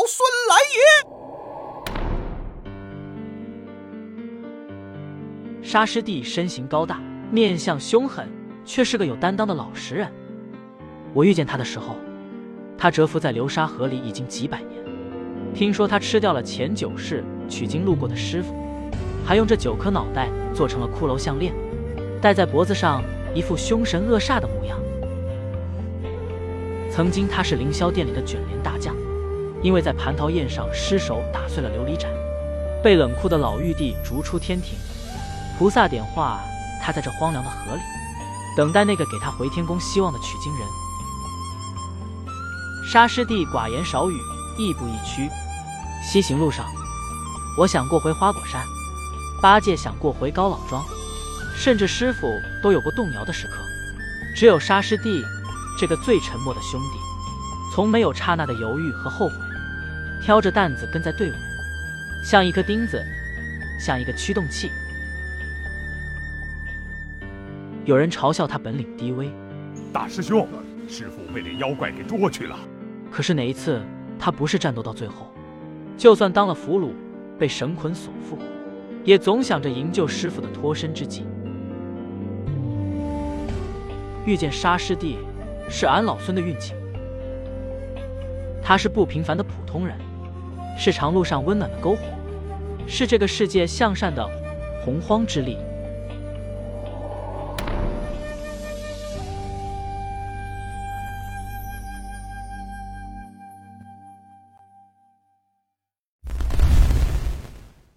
老孙来也。沙师弟身形高大，面相凶狠，却是个有担当的老实人。我遇见他的时候，他蛰伏在流沙河里已经几百年。听说他吃掉了前九世取经路过的师傅，还用这九颗脑袋做成了骷髅项链，戴在脖子上，一副凶神恶煞的模样。曾经他是凌霄殿里的卷帘大将，因为在蟠桃宴上失手打碎了琉璃盏，被冷酷的老玉帝逐出天庭。菩萨点化他在这荒凉的河里，等待那个给他回天宫希望的取经人。沙师弟寡言少语，亦步亦趋。西行路上，我想过回花果山，八戒想过回高老庄，甚至师傅都有过动摇的时刻，只有沙师弟。这个最沉默的兄弟，从没有刹那的犹豫和后悔，挑着担子跟在队伍，像一颗钉子，像一个驱动器。有人嘲笑他本领低微，大师兄，师傅被那妖怪给捉去了。可是哪一次他不是战斗到最后？就算当了俘虏，被绳捆所缚，也总想着营救师傅的脱身之计。遇见沙师弟。是俺老孙的运气。他是不平凡的普通人，是长路上温暖的篝火，是这个世界向善的洪荒之力。